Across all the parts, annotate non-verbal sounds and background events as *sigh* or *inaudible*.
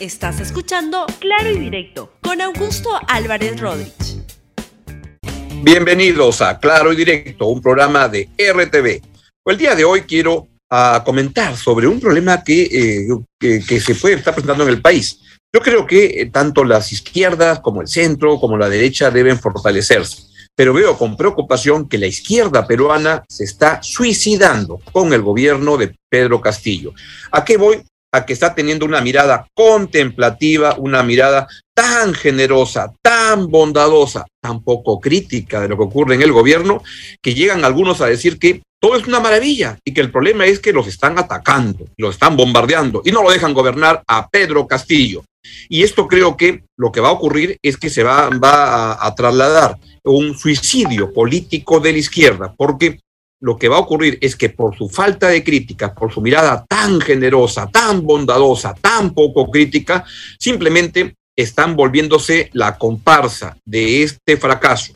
Estás escuchando Claro y Directo con Augusto Álvarez Rodríguez. Bienvenidos a Claro y Directo, un programa de RTV. El día de hoy quiero ah, comentar sobre un problema que, eh, que, se puede estar presentando en el país. Yo creo que eh, tanto las izquierdas como el centro como la derecha deben fortalecerse, pero veo con preocupación que la izquierda peruana se está suicidando con el gobierno de Pedro Castillo. ¿A qué voy? A que está teniendo una mirada contemplativa, una mirada tan generosa, tan bondadosa, tan poco crítica de lo que ocurre en el gobierno, que llegan algunos a decir que todo es una maravilla y que el problema es que los están atacando, los están bombardeando y no lo dejan gobernar a Pedro Castillo. Y esto creo que lo que va a ocurrir es que se va, a trasladar un suicidio político de la izquierda, porque lo que va a ocurrir es que por su falta de crítica, por su mirada tan generosa, tan bondadosa, tan poco crítica, simplemente están volviéndose la comparsa de este fracaso.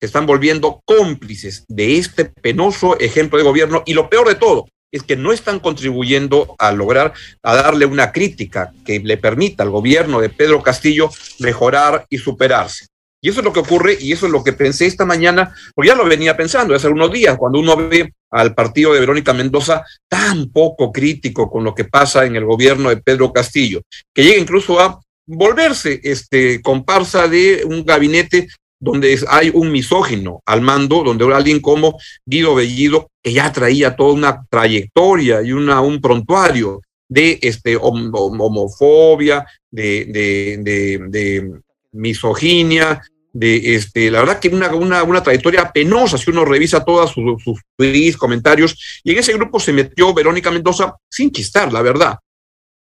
Se están volviendo cómplices de este penoso ejemplo de gobierno y lo peor de todo es que no están contribuyendo a lograr, a darle una crítica que le permita al gobierno de Pedro Castillo mejorar y superarse. Y eso es lo que ocurre y eso es lo que pensé esta mañana, porque ya lo venía pensando hace unos días, cuando uno ve al partido de Verónica Mendoza tan poco crítico con lo que pasa en el gobierno de Pedro Castillo, que llega incluso a volverse este comparsa de un gabinete donde hay un misógino al mando, donde alguien como Guido Bellido, que ya traía toda una trayectoria y una, un prontuario de este, homofobia, de, de, de misoginia, de este, la verdad que una, una, una trayectoria penosa si uno revisa todos sus, sus comentarios, y en ese grupo se metió Verónica Mendoza sin chistar, la verdad,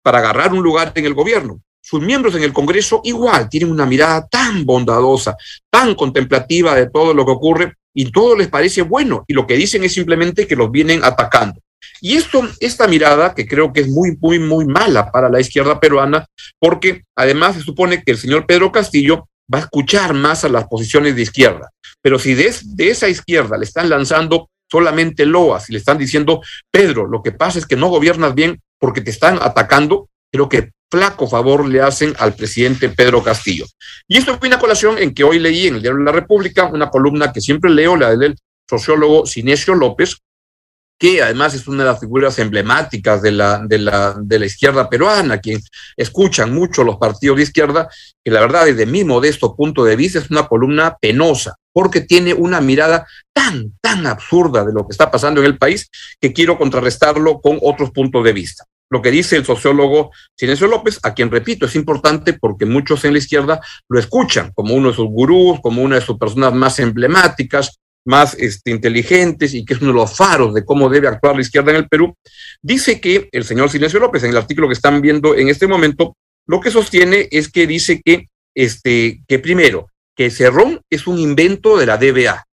para agarrar un lugar en el gobierno. Sus miembros en el Congreso igual tienen una mirada tan bondadosa, tan contemplativa de todo lo que ocurre, y todo les parece bueno, y lo que dicen es simplemente que los vienen atacando. Y esto, esta mirada, que creo que es muy, muy, muy mala para la izquierda peruana, porque además se supone que el señor Pedro Castillo va a escuchar más a las posiciones de izquierda. Pero si de, esa izquierda le están lanzando solamente loas y le están diciendo, Pedro, lo que pasa es que no gobiernas bien porque te están atacando, creo que flaco favor le hacen al presidente Pedro Castillo. Y esto fue una colación en que hoy leí en el diario de la República una columna que siempre leo, la del sociólogo Sinesio López, que además es una de las figuras emblemáticas de la, de la, de la izquierda peruana, quien escuchan mucho los partidos de izquierda, que la verdad, desde mi modesto punto de vista, es una columna penosa, porque tiene una mirada tan, tan absurda de lo que está pasando en el país, que quiero contrarrestarlo con otros puntos de vista. Lo que dice el sociólogo Silencio López, a quien repito, es importante porque muchos en la izquierda lo escuchan como uno de sus gurús, como una de sus personas más emblemáticas, más este, inteligentes y que es uno de los faros de cómo debe actuar la izquierda en el Perú, dice que el señor Silencio López, en el artículo que están viendo en este momento, lo que sostiene es que dice que, este, que primero, que Cerrón es un invento de la DBA.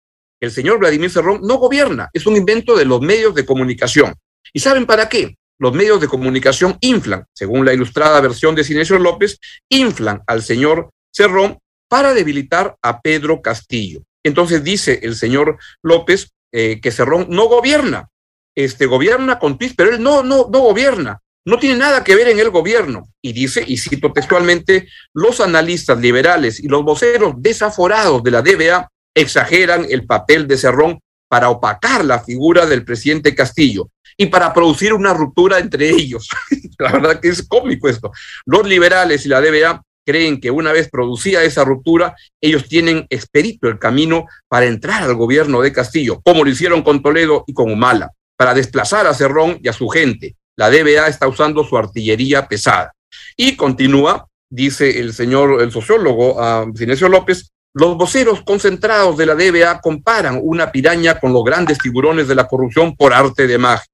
El señor Vladimir Cerrón no gobierna, es un invento de los medios de comunicación. ¿Y saben para qué? Los medios de comunicación inflan, según la ilustrada versión de Silencio López, inflan al señor Cerrón para debilitar a Pedro Castillo. Entonces dice el señor López eh, que Cerrón no gobierna, este gobierna con PIS, pero él no, no, no gobierna, no tiene nada que ver en el gobierno. Y dice, y cito textualmente, los analistas liberales y los voceros desaforados de la DBA exageran el papel de Cerrón para opacar la figura del presidente Castillo y para producir una ruptura entre ellos. *laughs* la verdad que es cómico esto. Los liberales y la DBA creen que una vez producida esa ruptura, ellos tienen expedito el camino para entrar al gobierno de Castillo, como lo hicieron con Toledo y con Humala, para desplazar a Cerrón y a su gente. La DBA está usando su artillería pesada. Y continúa, dice el señor, el sociólogo Sinesio López, los voceros concentrados de la DBA comparan una piraña con los grandes tiburones de la corrupción por arte de magia.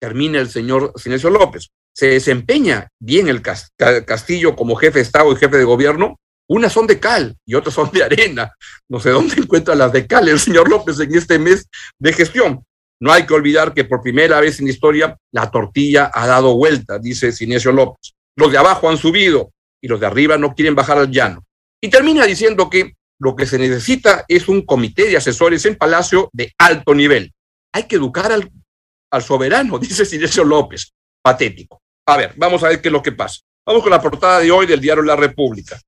Termina el señor Sinesio López se desempeña bien el Castillo como jefe de Estado y jefe de gobierno, unas son de cal y otras son de arena. No sé dónde *laughs* encuentra las de cal el señor López en este mes de gestión. No hay que olvidar que por primera vez en la historia la tortilla ha dado vuelta, dice Sinesio López. Los de abajo han subido y los de arriba no quieren bajar al llano. Y termina diciendo que lo que se necesita es un comité de asesores en Palacio de alto nivel. Hay que educar al, soberano, *laughs* dice Sinesio López. Patético. A ver, vamos a ver qué es lo que pasa. Vamos con la portada de hoy del diario La República.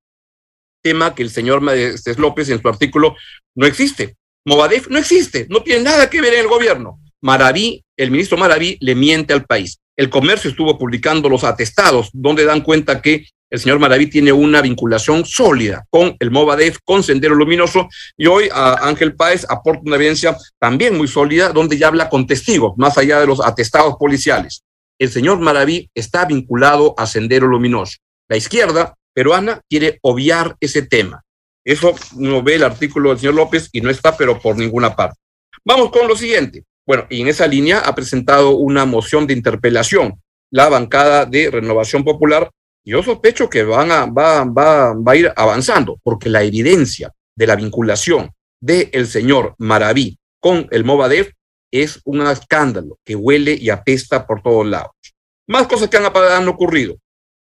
Tema que el señor Maestres López en su artículo no existe. Movadef no existe, no tiene nada que ver en el gobierno. Maraví, el ministro Maraví le miente al país. El comercio estuvo publicando los atestados donde dan cuenta que el señor Maraví tiene una vinculación sólida con el Movadef, con Sendero Luminoso, y hoy a Ángel Páez aporta una evidencia también muy sólida, donde ya habla con testigos, más allá de los atestados policiales. El señor Maraví está vinculado a Sendero Luminoso. La izquierda peruana quiere obviar ese tema. Eso no ve el artículo del señor López y no está, pero por ninguna parte. Vamos con lo siguiente. Bueno, y en esa línea ha presentado una moción de interpelación la bancada de Renovación Popular. Yo sospecho que van a, ir avanzando, porque la evidencia de la vinculación del el señor Maraví con el Movadef es un escándalo que huele y apesta por todos lados. Más cosas que han, han ocurrido.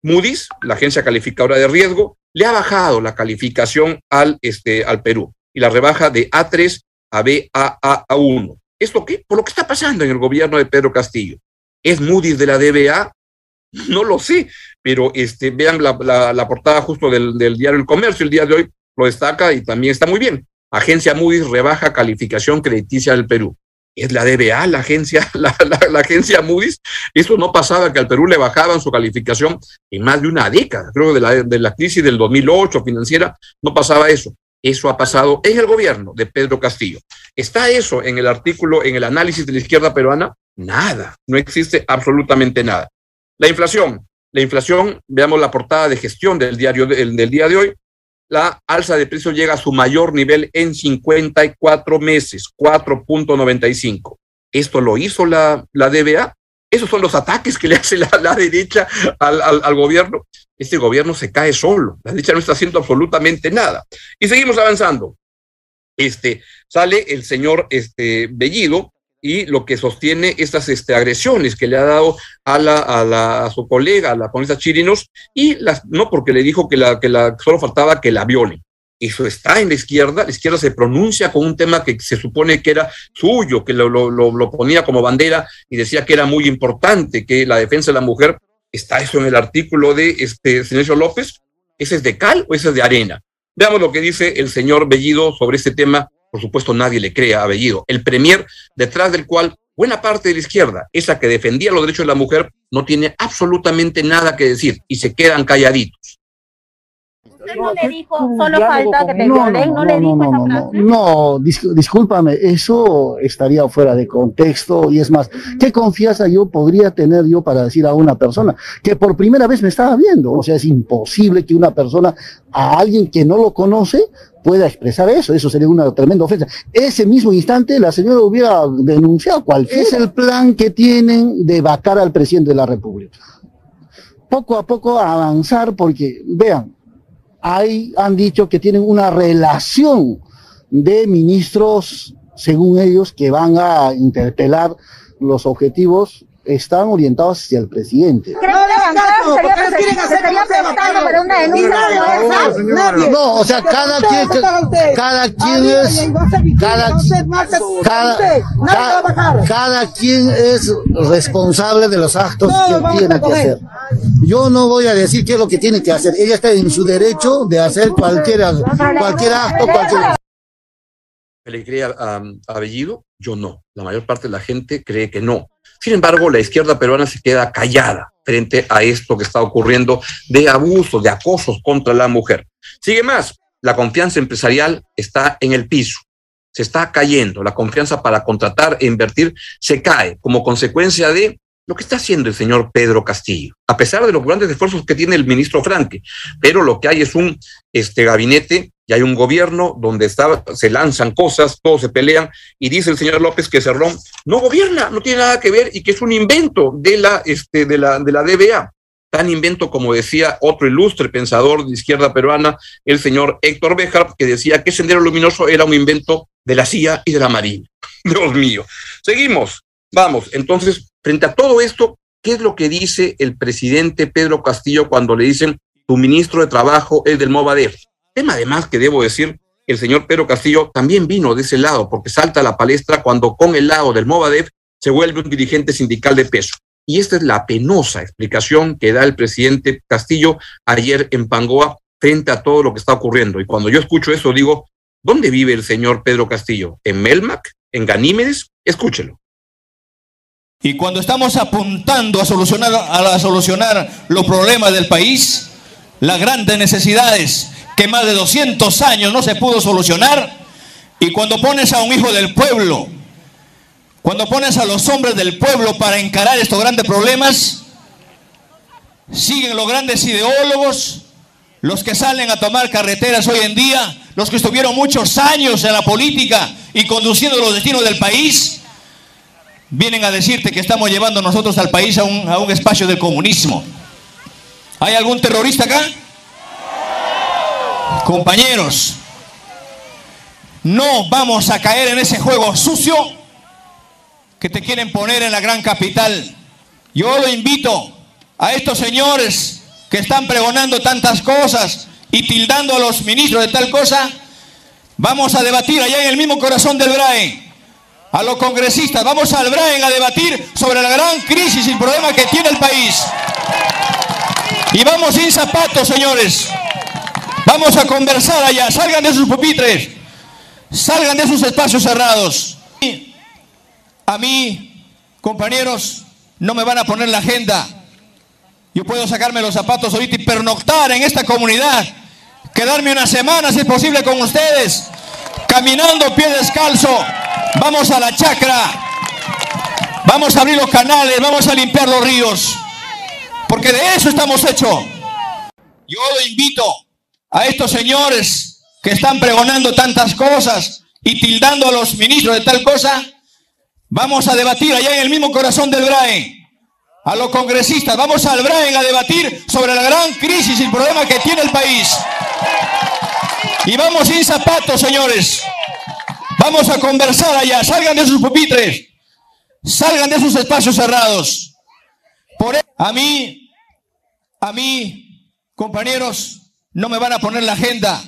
Moody's, la agencia calificadora de riesgo, le ha bajado la calificación al, este, al Perú y la rebaja de A3 a BAA1. ¿Esto qué? Por lo que está pasando en el gobierno de Pedro Castillo. ¿Es Moody's de la DBA? No lo sé, pero este, vean la, la, portada justo del, del, diario El Comercio, el día de hoy lo destaca y también está muy bien. Agencia Moody's rebaja calificación crediticia del Perú. Es la DBA, la agencia, *laughs* la, la, agencia Moody's. Eso no pasaba que al Perú le bajaban su calificación en más de una década. Creo de la, de la crisis del 2008 financiera no pasaba eso. Eso ha pasado en el gobierno de Pedro Castillo. ¿Está eso en el artículo, en el análisis de la izquierda peruana? Nada, no existe absolutamente nada. La inflación, la inflación, veamos la portada de gestión del diario del, del día de hoy. La alza de precios llega a su mayor nivel en 54 meses, 4.95. Esto lo hizo la, la DBA. Esos son los ataques que le hace la, la derecha al, al, al, gobierno. Este gobierno se cae solo. La derecha no está haciendo absolutamente nada. Y seguimos avanzando. Este, sale el señor este, Bellido y lo que sostiene estas este, agresiones que le ha dado a, la, a, la, a su colega, a la comunista Chirinos, y las, no porque le dijo que, la, que la, solo faltaba que la violen. Eso está en la izquierda, la izquierda se pronuncia con un tema que se supone que era suyo, que lo, lo, lo ponía como bandera y decía que era muy importante, que la defensa de la mujer, está eso en el artículo de este señor López, ¿ese es de cal o ese es de arena? Veamos lo que dice el señor Bellido sobre este tema por supuesto nadie le cree a Bellido, el premier detrás del cual buena parte de la izquierda, esa que defendía los derechos de la mujer, no tiene absolutamente nada que decir y se quedan calladitos. Usted no le dijo, solo falta que te violen, no, le dijo esa frase. No, dis discúlpame, eso estaría fuera de contexto y es más, ¿qué confianza yo podría tener yo para decir a una persona que por primera vez me estaba viendo? O sea, es imposible que una persona, a alguien que no lo conoce, pueda expresar eso, eso sería una tremenda ofensa. Ese mismo instante la señora hubiera denunciado cuál es el plan que tienen de vacar al presidente de la República. Poco a poco avanzar porque, vean, ahí han dicho que tienen una relación de ministros, según ellos, que van a interpelar los objetivos están orientados hacia el presidente. No, o sea, cada quien, cada quien es, cada, cada, cada quien es responsable de los actos que tiene que hacer. Yo no voy a decir qué es lo que tiene que hacer. Ella está en su derecho de hacer cualquier, cualquier acto, cualquier le cree a, a, Bellido? Yo no. La mayor parte de la gente cree que no. Sin embargo, la izquierda peruana se queda callada frente a esto que está ocurriendo de abusos, de acosos contra la mujer. Sigue más, la confianza empresarial está en el piso, se está cayendo, la confianza para contratar e invertir se cae como consecuencia de lo que está haciendo el señor Pedro Castillo, a pesar de los grandes esfuerzos que tiene el ministro Franque, pero lo que hay es un este, gabinete y hay un gobierno donde se lanzan cosas, todos se pelean, y dice el señor López que Cerrón no gobierna, no tiene nada que ver y que es un invento de la, este, de la, de la DBA. Tan invento como decía otro ilustre pensador de izquierda peruana, el señor Héctor Bejar, que decía que Sendero Luminoso era un invento de la CIA y de la Marina. *laughs* Dios mío. Seguimos. Vamos, entonces, frente a todo esto, ¿qué es lo que dice el presidente Pedro Castillo cuando le dicen tu ministro de Trabajo es del Movadef? Tema además que debo decir, el señor Pedro Castillo también vino de ese lado, porque salta a la palestra cuando con el lado del Movadef se vuelve un dirigente sindical de peso. Y esta es la penosa explicación que da el presidente Castillo ayer en Pangoa frente a todo lo que está ocurriendo. Y cuando yo escucho eso, digo, ¿dónde vive el señor Pedro Castillo? ¿En Melmac? ¿En Ganímedes? Escúchelo. Y cuando estamos apuntando a solucionar, a solucionar los problemas del país, las grandes necesidades que más de 200 años no se pudo solucionar, y cuando pones a un hijo del pueblo, cuando pones a los hombres del pueblo para encarar estos grandes problemas, siguen los grandes ideólogos, los que salen a tomar carreteras hoy en día, los que estuvieron muchos años en la política y conduciendo los destinos del país, vienen a decirte que estamos llevando nosotros al país a un, a un espacio del comunismo. ¿Hay algún terrorista acá? Compañeros, no vamos a caer en ese juego sucio que te quieren poner en la gran capital. Yo lo invito a estos señores que están pregonando tantas cosas y tildando a los ministros de tal cosa, vamos a debatir allá en el mismo corazón del BRAE, a los congresistas, vamos al BRAE a debatir sobre la gran crisis y problema que tiene el país. Y vamos sin zapatos, señores. Vamos a conversar allá, salgan de sus pupitres, salgan de sus espacios cerrados. A mí, compañeros, no me van a poner la agenda yo puedo sacarme los zapatos ahorita y pernoctar en esta comunidad. Quedarme una semana, si es posible, con ustedes. Caminando pie descalzo. Vamos a la chacra. Vamos a abrir los canales. Vamos a limpiar los ríos. Porque de eso estamos hechos. Yo invito a estos señores que están pregonando tantas cosas y tildando a los ministros de tal cosa. Vamos a debatir allá en el mismo corazón del BRAE a los congresistas, vamos al Brain a debatir sobre la gran crisis y el problema que tiene el país. Y vamos sin zapatos, señores. Vamos a conversar allá. Salgan de sus pupitres. Salgan de sus espacios cerrados. Por e- a mí, a mí, compañeros, no me van a poner la agenda.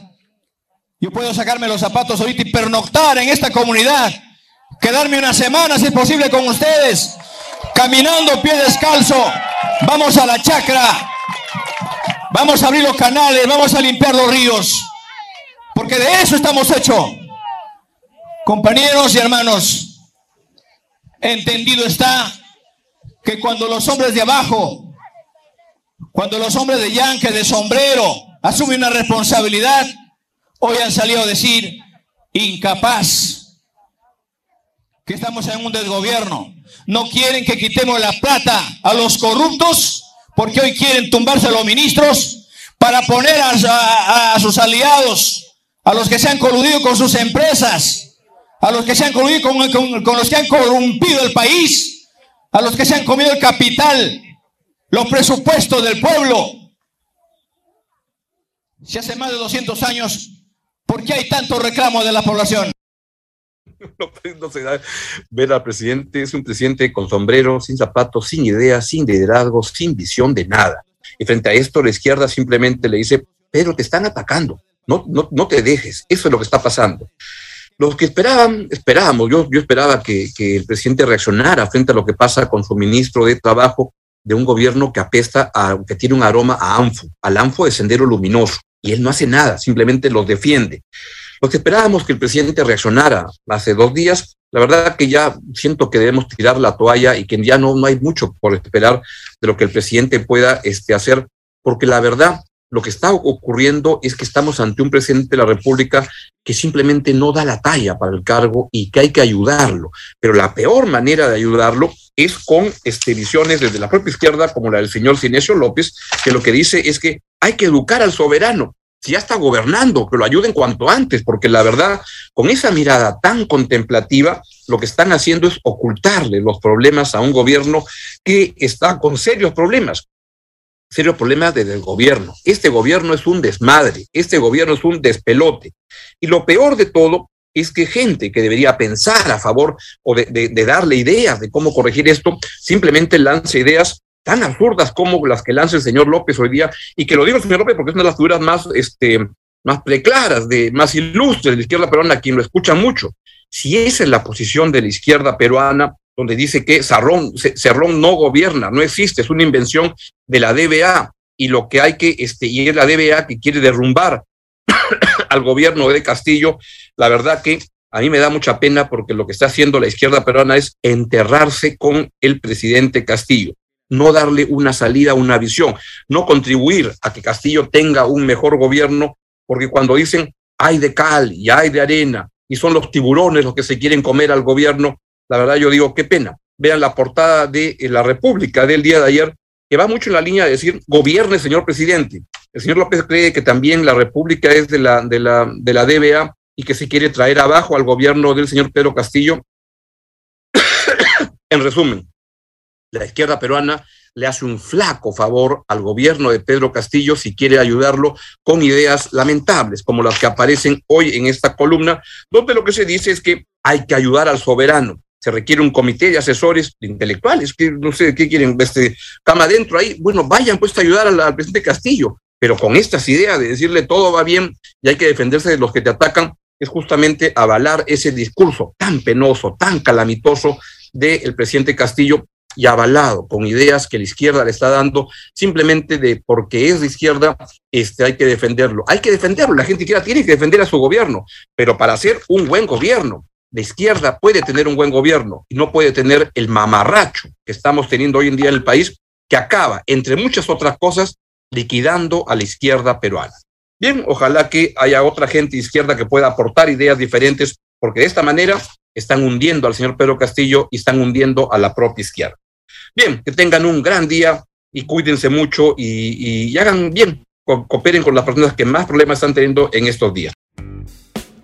Yo puedo sacarme los zapatos ahorita y pernoctar en esta comunidad. Quedarme una semana, si es posible, con ustedes caminando pie descalzo, vamos a la chacra, vamos a abrir los canales, vamos a limpiar los ríos, porque de eso estamos hechos. Compañeros y hermanos, entendido está que cuando los hombres de abajo, cuando los hombres de yanque, de sombrero, asumen una responsabilidad, hoy han salido a decir incapaz que estamos en un desgobierno. No quieren que quitemos la plata a los corruptos, porque hoy quieren tumbarse a los ministros para poner a, sus aliados, a los que se han coludido con sus empresas, a los que se han coludido con, los que han corrompido el país, a los que se han comido el capital, los presupuestos del pueblo. Si hace más de 200 años, ¿por qué hay tanto reclamo de la población? *laughs* no, se da ver al presidente, es un presidente con sombrero, sin zapatos, sin ideas, sin liderazgo, sin visión de nada. Y frente a esto, la izquierda simplemente le dice, pero te están atacando, no, no, no te dejes, eso es lo que está pasando. Los que esperaban, esperábamos, yo, yo esperaba que, que el presidente reaccionara frente a lo que pasa con su ministro de Trabajo de un gobierno que apesta, a, que tiene un aroma a ANFO, al ANFO de Sendero Luminoso, y él no hace nada, simplemente los defiende. Lo que esperábamos que el presidente reaccionara hace dos días, la verdad que ya siento que debemos tirar la toalla y que ya no, no hay mucho por esperar de lo que el presidente pueda este, hacer, porque la verdad, lo que está ocurriendo es que estamos ante un presidente de la República que simplemente no da la talla para el cargo y que hay que ayudarlo. Pero la peor manera de ayudarlo es con este, visiones desde la propia izquierda, como la del señor Cinesio López, que lo que dice es que hay que educar al soberano si ya está gobernando, que lo ayuden cuanto antes, porque la verdad, con esa mirada tan contemplativa, lo que están haciendo es ocultarle los problemas a un gobierno que está con serios problemas, serios problemas desde el gobierno. Este gobierno es un desmadre, este gobierno es un despelote. Y lo peor de todo es que gente que debería pensar a favor o de, darle ideas de cómo corregir esto, simplemente lanza ideas tan absurdas como las que lanza el señor López hoy día, y que lo digo el señor López porque es una de las figuras más, este, más preclaras, de, más ilustres de la izquierda peruana, quien lo escucha mucho. Si esa es la posición de la izquierda peruana, donde dice que Cerrón, Cerrón no gobierna, no existe, es una invención de la DBA y lo que hay que, este, y es la DBA que quiere derrumbar *coughs* al gobierno de Castillo, la verdad que a mí me da mucha pena porque lo que está haciendo la izquierda peruana es enterrarse con el presidente Castillo, no darle una salida, una visión, no contribuir a que Castillo tenga un mejor gobierno, porque cuando dicen hay de cal y hay de arena y son los tiburones los que se quieren comer al gobierno, la verdad yo digo, qué pena. Vean la portada de eh, la República del día de ayer, que va mucho en la línea de decir, gobierne, señor presidente. El señor López cree que también la República es de la, de la, de la DBA y que se quiere traer abajo al gobierno del señor Pedro Castillo. *coughs* en resumen, la izquierda peruana le hace un flaco favor al gobierno de Pedro Castillo si quiere ayudarlo con ideas lamentables, como las que aparecen hoy en esta columna, donde lo que se dice es que hay que ayudar al soberano. Se requiere un comité de asesores intelectuales, que no sé qué quieren, este, cama adentro ahí. Bueno, vayan pues a ayudar al presidente Castillo, pero con estas ideas de decirle todo va bien y hay que defenderse de los que te atacan, es justamente avalar ese discurso tan penoso, tan calamitoso del presidente Castillo y avalado con ideas que la izquierda le está dando simplemente de porque es de izquierda, este, hay que defenderlo. Hay que defenderlo, la gente quiera tiene que defender a su gobierno, pero para hacer un buen gobierno, la izquierda puede tener un buen gobierno y no puede tener el mamarracho que estamos teniendo hoy en día en el país, que acaba, entre muchas otras cosas, liquidando a la izquierda peruana. Bien, ojalá que haya otra gente izquierda que pueda aportar ideas diferentes, porque de esta manera están hundiendo al señor Pedro Castillo y están hundiendo a la propia izquierda. Bien, que tengan un gran día y cuídense mucho y, hagan bien, cooperen con las personas que más problemas están teniendo en estos días.